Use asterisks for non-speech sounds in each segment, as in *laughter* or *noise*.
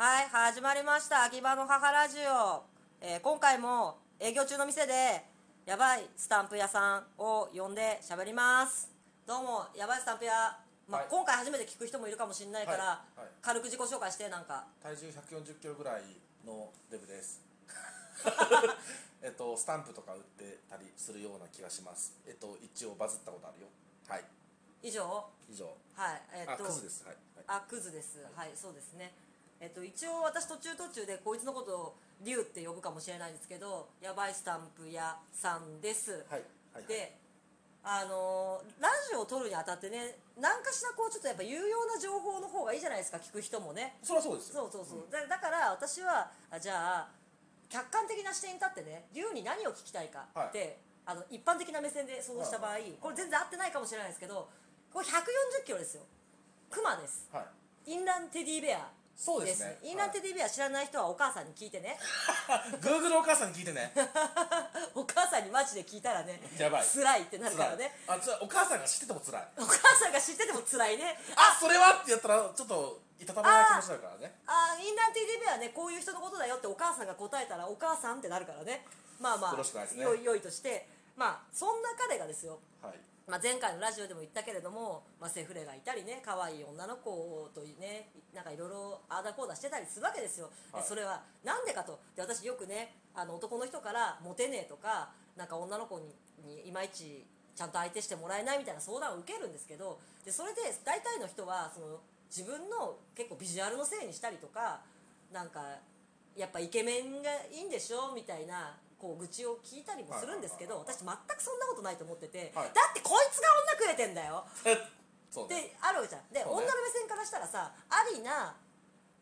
はい始まりました。秋葉の母ラジオ、えー今回も営業中の店でやばいスタンプ屋さんを呼んで喋ります。どうもやばいスタンプ屋、まあはい。今回初めて聞く人もいるかもしれないから、はいはい。軽く自己紹介してなんか。体重140キロぐらいのデブです。*laughs* えっとスタンプとか売ってたりするような気がします。えっと一応バズったことあるよ。はい。以上？以上。はい。えーっとあクズです。はい、はい、あクズです。はいそうですねえっと一応私途中途中でこいつのことをリュウって呼ぶかもしれないんですけどやばいスタンプ屋さんです、はいはいであのーラジオを撮るにあたってね何かしらこうちょっとやっぱ有用な情報の方がいいじゃないですか聞く人もね。そりゃそうですよ。そうそうそう、だだから私はあじゃあ客観的な視点に立ってね龍に何を聞きたいかって、あの一般的な目線で想像した場合、はい。はいこれ全然合ってないかもしれないですけどこれ140キロですよ。クマです。はい。インランテディベアそうですね。インランテディベア知らない人はお母さんに聞いてね、グーグルお母さんに聞いてね。*laughs* お母さんにマジで聞いたらねやばい。辛いってなるからね。あつらお母さんが知ってても辛い。お母さんが知ってても辛いね。*laughs* あそれはってやったらちょっといたたまない気持ちになるからね。あーインランテディベアねこういう人のことだよってお母さんが答えたらお母さんってなるからね。まあまあよろしくないですね。よいよいとして。まあそんな彼がですよ。はい。まあ、前回のラジオでも言ったけれども、まあ、セフレがいたりね可愛い女の子とねかいろいろあーだこうだしてたりするわけですよ、ではい。それはなんでかと。で私よくねあの男の人からモテねえとかなんか女の子ににいまいちちゃんと相手してもらえないみたいな相談を受けるんですけどでそれで大体の人はその自分の結構ビジュアルのせいにしたりとかなんかやっぱイケメンがいいんでしょみたいなこう愚痴を聞いたりもするんですけど私全くそんなことないと思ってて、はい。だってこいつが女くれてんだよそうね。ってあるじゃん。で、そうね。女の目線からしたらさありな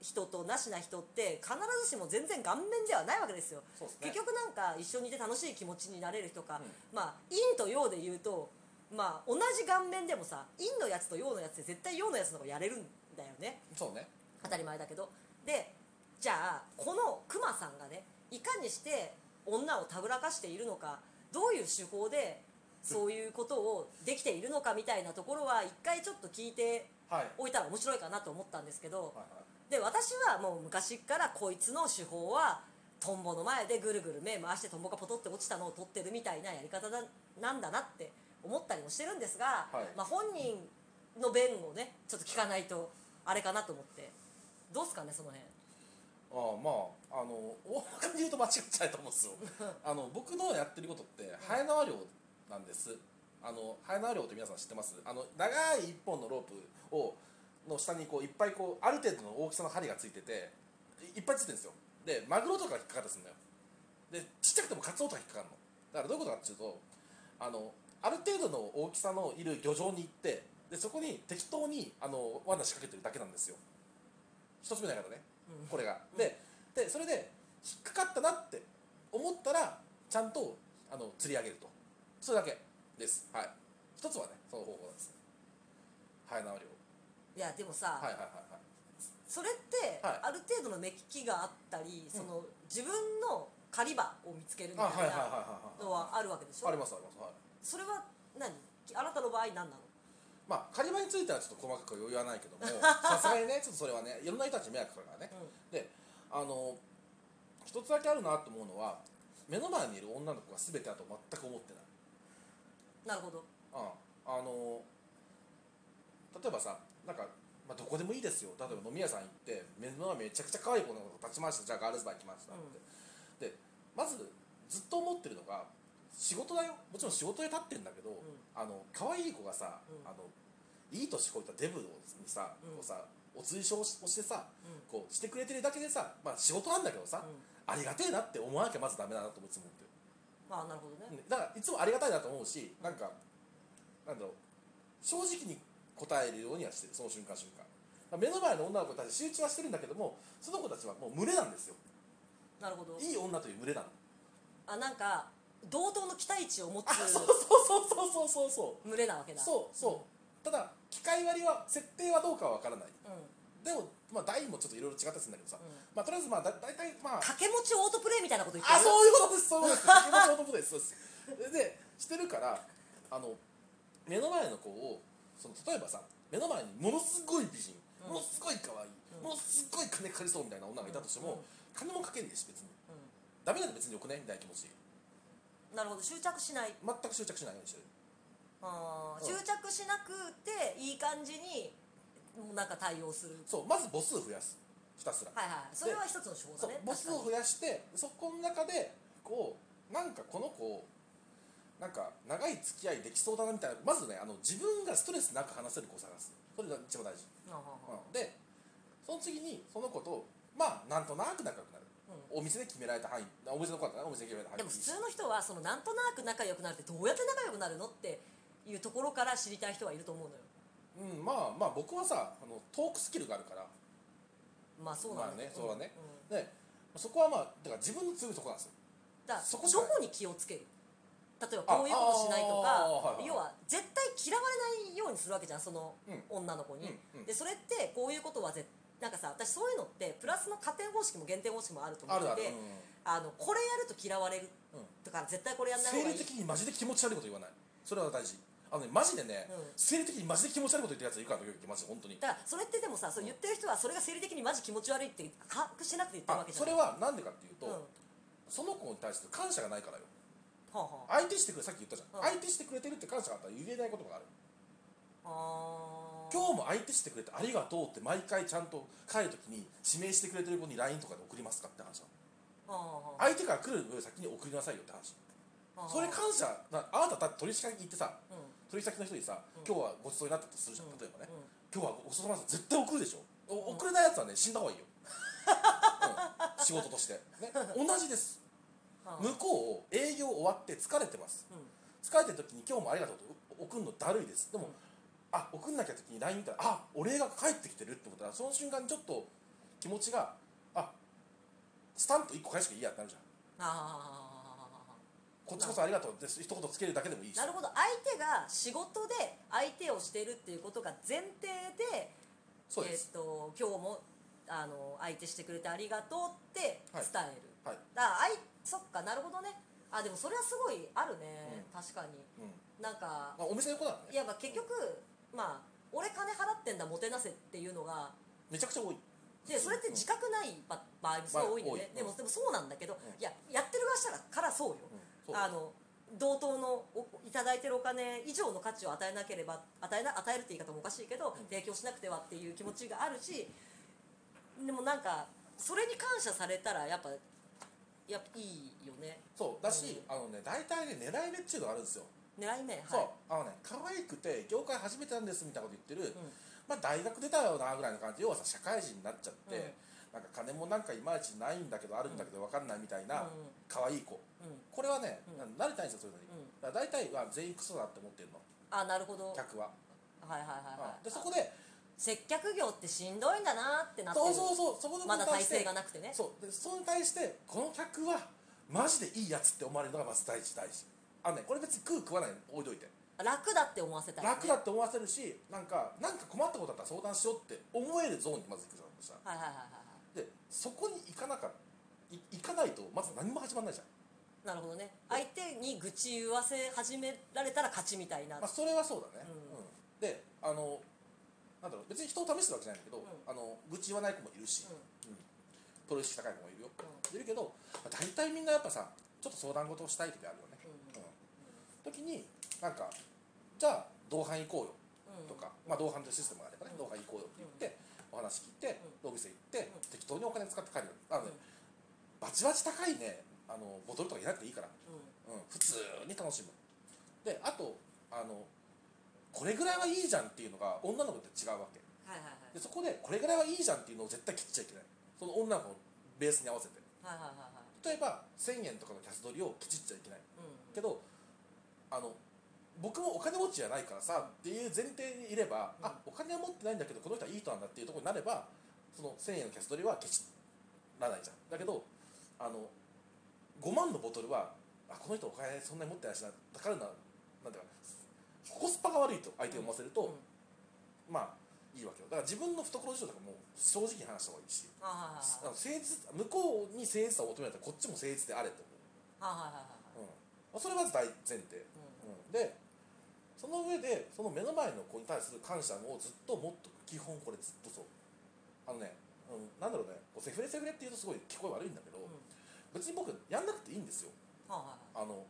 人となしな人って必ずしも全然顔面ではないわけですよ。そうですね。結局なんか一緒にいて楽しい気持ちになれる人か、うん。まあ陰と陽で言うとまあ同じ顔面でもさ陰のやつと陽のやつで絶対陽のやつの方がやれるんだよね。そうね。当たり前だけど。でじゃあこのクマさんがねいかにして女をたぶらかしているのかどういう手法でそういうことをできているのかみたいなところは一回ちょっと聞いてはい。おいたら面白いかなと思ったんですけどはいはい。で私はもう昔からこいつの手法はトンボの前でぐるぐる目回してトンボがポトって落ちたのを取ってるみたいなやり方だなんだなって思ったりもしてるんですが、はい。まあ、本人の弁をねちょっと聞かないとあれかなと思って。どうすかねその辺。ああまああの大まかに言うと間違っちゃないと思うんですよ。*laughs* あの僕のやってることってハエ縄漁なんです。あのハエ縄漁って皆さん知ってます？あの長い一本のロープをの下にこういっぱいこうある程度の大きさの針がついてていいっぱいついてるんですよ。でマグロとかが引っかかったりするんだよ。でちっちゃくてもカツオとか引っかかるの。だからどういうことかっていうとあのある程度の大きさのいる漁場に行ってでそこに適当にあの罠仕掛けてるだけなんですよ。一つ目のやり方ね、うん。これが。ででそれで引っかかったなって思ったらちゃんとあの釣り上げるとそれだけです。はい。一つはねその方法なんですハエ縄漁いやでもさ、はいはいはいはい。それってはい。ある程度の目利きがあったり、その自分の狩り場を見つけるみたはいはいはいなはいのはあるわけでしょ？ありますありますはい。それは何？あなたの場合何なの？まあ仮場についてはちょっと細かくは言わないけども *laughs* さすがにねちょっとそれはねいろんな人たちに迷惑かかるからね、であの一つだけあるなと思うのは目の前にいる女の子が全てだと全く思ってないなるほど。ああの例えばさなんか、まあ、どこでもいいですよ。例えば飲み屋さん行って目の前めちゃくちゃ可愛い子の子立ちましたじゃあガールズバー行きましたって、でまずずっと思ってるのが仕事だよ。もちろん仕事で立ってるんだけど、ん。あの可愛い子がさ、うん。あのいい年こいたデブにさ,、うん。こうさお追奨をしてさ、うん。こうしてくれてるだけでさ、まあ、仕事なんだけどさ、うん。ありがてえなって思わなきゃまずダメだなといつも思ってあなるほどね、だからいつもありがたいなと思うしなんかなんだろう。正直に答えるようにはしてるその瞬間瞬間。まあ目の前の女の子たち集中はしてるんだけどもその子たちはもう群れなんですよ。なるほど。いい女という群れなの。あなんか同等の期待値を持つあそうそうそうそうそうそう群れなわけだ。そうそう。ただ機械割りは設定はどうかは分からない。うん、うん、でもまあ台もちょっといろいろ違ったりするんだけどさ、うん。まあとりあえずまあだ大体まあ。掛け持ちオートプレイみたいなこと言ってる？あそういうことですそういうことです。気持ちのことですそうです。でしてるからあの目の前の子をその例えばさ目の前にものすごい美人、うん。ものすごい可愛い、うん。ものすごい金かかかりそうみたいな女がいたとしても、うん。金もかけんねえし別に。うダメなんで別によくねみたいな気持ち。んなるほど執着しない。全く執着しないようにしてる。あーうん。執着しなくていい感じになんか対応する。そうまず母数増やす。ひたすら。はいはい。それは一つの手法だね。母数を増やしてそこの中でこうなんかこの子なんか長い付き合いできそうだなみたいなまずねあの自分がストレスなく話せる子を探す。それが一番大事、でその次にその子とまあなんとなく仲良くなる、お店で決められた範囲お店の子だったらお店で決められた範囲。でも普通の人はそのなんとなく仲良くなるってどうやって仲良くなるのっていうところから知りたい人はいると思うのようんまあまあ僕はさあのトークスキルがあるから。まあそうなんだまあねそうだね。ん。でそこはまあだから自分の強いとこなんですよ。だからそこどこに気をつける。例えばこういうことしないとかああはいはい要は絶対嫌われないようにするわけじゃんそのうん。女の子に、うんうん。でそれってこういうことは絶なんかさ私そういうのってプラスの加点方式も減点方式もあると思あっててるあのこれやると嫌われる。うんうん。だから絶対これやんない方がいい。生理的にマジで気持ち悪いこと言わない。それは大事あのねマジでね、うん。生理的にマジで気持ち悪いこと言ってるやついるから時々マジで本当に。だからそれってでもさそう言ってる人はそれが生理的にマジ気持ち悪いって把握しなくて言ってるあわけじゃんそれはなんでかっていうと、うん。はその子に対して感謝がないからよ。あは相手してくれさっき言ったじゃん、うん。相手してくれてるって感謝があったら言えないことがある。あ今日も相手してくれてありがとうって毎回ちゃんと帰るときに指名してくれてる子に LINE とかで送りますかって話なの。あー相手から来る先に送りなさいよって話。あ。ーそれ感謝なあなただって取引先行ってさうん取引先の人にさ、うん。今日はごちそうになったとするじゃん例えばね、うん。今日はごちそうさまです絶対送るでしょ。お送れないやつはね死んだ方がいいよ、うん仕事として、ね、同じです向こう営業終わって疲れてますうん疲れてる時に今日もありがとうと送るのだるいですでも、うんあ送んなきゃ時に LINE 見たらあお礼が返ってきてるってことはその瞬間にちょっと気持ちがあスタンプ1個返しかいいやってなるじゃんあこっちこそありがとうって一言つけるだけでもいいし。ーなるほど。相手が仕事で相手をしているっていうことが前提でそうです、えー、と今日もあの相手してくれてありがとうって伝える、はい。だからあいそっかなるほどね。あでもそれはすごいあるね、確かに。うん。なんかまあ、お店の子ならね。いやまあ結局まあ俺金払ってんだもてなせっていうのがめちゃくちゃ多い。でそれって自覚ない場場合もすごい多いんでね、まあ多い。でもでもそうなんだけど、ん。いややってる側したらからそうよ、あの同等のおいただいてるお金以上の価値を与えなければ与えな与えるって言い方もおかしいけど、ん。提供しなくてはっていう気持ちがあるしでもなんかそれに感謝されたらやっぱやっぱいいよね。そう。だし、あのね大体ね狙い目っていうのがあるんですよ、狙い目はい。そう。あのね可愛くて業界初めてなんですみたいなこと言ってる、うん。まあ大学出たよなぐらいの感じ要はさ社会人になっちゃって、うんなんか金もなんかいまいちないんだけどあるんだけど分かんないみたいなうん。可愛い子。うん。これはね、うん。慣れたいんですよそういうのに、うん。だから大体は全員クソだって思ってるの。あなるほど。は。い客は、はいはい。はいでそこで接客業ってしんどいんだなってなってる。そうそうそうそこのまだ体制ががなくてね。そう。でそれに対してこの客はマジでいいやつって思われるのがまず第一大事あのねこれ別に食う食わない置いといて。楽だって思わせたい、ね、楽だって思わせるしなんかなんか困ったことだったら相談しようって思えるゾーンにまず行くじゃんはいはいはいはいはい。でそこに行かなかい行かないとまず何も始まらないじゃん。なるほどね。相手に愚痴言わせ始められたら勝ちみたいな、まあ、それはそうだね、うん。うん。であのなんだろう別に人を試してるわけじゃないんだけど、ん。あの愚痴言わない子もいるし、ううん。プロ意識高い子もいるよ、ういるけど、まあ、大体みんなやっぱさちょっと相談事をしたい時あるよね、うん。うん。時になんかじゃあ同伴行こうよ。うん。とか、まあ、同伴というシステムがあればね、同伴行こうよって言って、お話聞いて、お店行って、うん。適当にお金使って帰るバチバチ高いねあのボトルとかいなくていいから、うん。うん、普通に楽しむ。であとあのこれぐらいはいいじゃんっていうのが女の子って違うわけ。はいはいはい。でそこでこれぐらいはいいじゃんっていうのを絶対切っちゃいけない。その女の子のベースに合わせて。はいはいはいはい。例えば1000円とかのキャス取りをきちっちゃいけない。うん。けどあの僕もお金持ちじゃないからさっていう前提にいれば、うん。あお金は持ってないんだけどこの人はいい人なんだっていうところになればその1000円のキャス取りはケチらないじゃん。だけどあの5万のボトルはあこの人お金そんなに持ってないしなだからななんていうかコスパが悪いと相手を思わせると、うん。まあいいわけよ。だから自分の懐事情とかも正直に話した方がいいし。ああの誠実向こうに誠実さを求めたらこっちも誠実であれと思う、うん、それまず大前提、ううん、でその上でその目の前の子に対する感謝をずっともっと基本これずっとそう。あのね、うん、なんだろうねこうセフレセフレっていうとすごい聞こえ悪いんだけど、うん。別に僕やんなくていいんですよ。はあの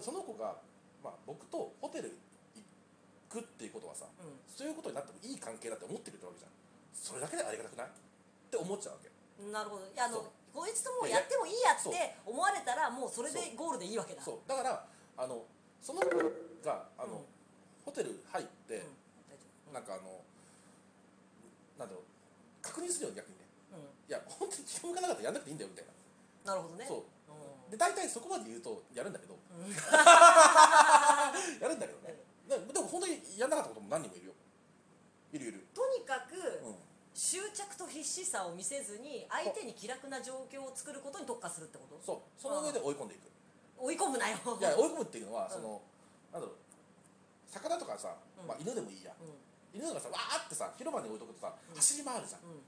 その子が、まあ、僕とホテル行くっていうことはさうん。そういうことになってもいい関係だって思ってくれてるわけじゃん。それだけでありがたくない？って思っちゃうわけ。なるほど。いやあのこいつともうやってもいいやって思われたらもうそれでゴールでいいわけだ。そう。だからあのその子があの、うん。ホテル入って、うん。なんかあのなんだろう確認するよ逆にね。うん。うんいや本当に気分がなかったらやんなくていいんだよみたいな。なるほどね。そう。うん。で大体そこまで言うとやるんだけど。うん。やるんだけどね。ででも本当にやんなかったことも何人もいるよ。いるいる。とにかくうん。執着と必死さを見せずに相手に気楽な状況を作ることに特化するってこと？そう。その上で追い込んでいく。追い込むなよ。いや追い込むっていうのはんその、なんだろう。魚とかさ、うん。まあ、犬でもいいや。うん。犬がさわーってさ広場に置いとくとさ、うん。走り回るじゃん。うん。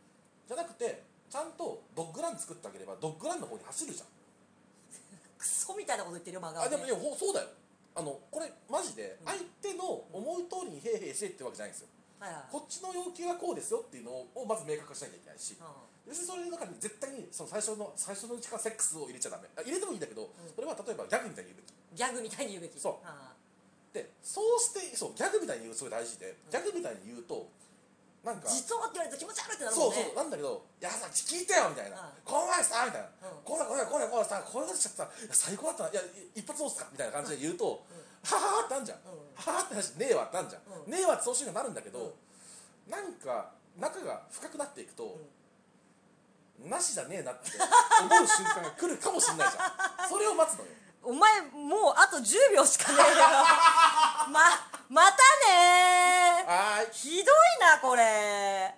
じゃなくてちゃんとドッグラン作ってあげればドッグランの方に走るじゃん。*laughs* クソみたいなこと言ってるよ漫画はあでもいやほそうだよ。あのこれマジでうん。相手の思う通りにへいへいしてってわけじゃないんですよ。はいはい。こっちの要求はこうですよっていうのをまず明確化しなきゃいけないし。うん。別にそれの中に絶対にその最初の最初のうちからセックスを入れちゃダメ。あ入れてもいいんだけど、ん。それは例えばギャグみたいに言うべき。ギャグみたいに言うべき。そう。あでそうしてそうギャグみたいに言うすごい大事でギャグみたいに言うとなんかあ実はって言われると気持ち悪いってなるそうもんね。そうなんだけど「いやさ聞いてよ」みたいな。うん「この前さ」みたいな。うん「これこれこれこれさこういうことしちゃったいや最高だったないやい一発どうすか?」みたいな感じで言うと「はははってあんじゃんうん「ははって話ねえわ」ってあんじゃんうんねえわってそうしになるんだけどなんか仲が深くなっていくとなしじゃねえなって思う瞬間が来るかもしれないじゃんそれを待つのよお前もうあと10秒しかねえよ。*laughs* ままたねひどいなこれ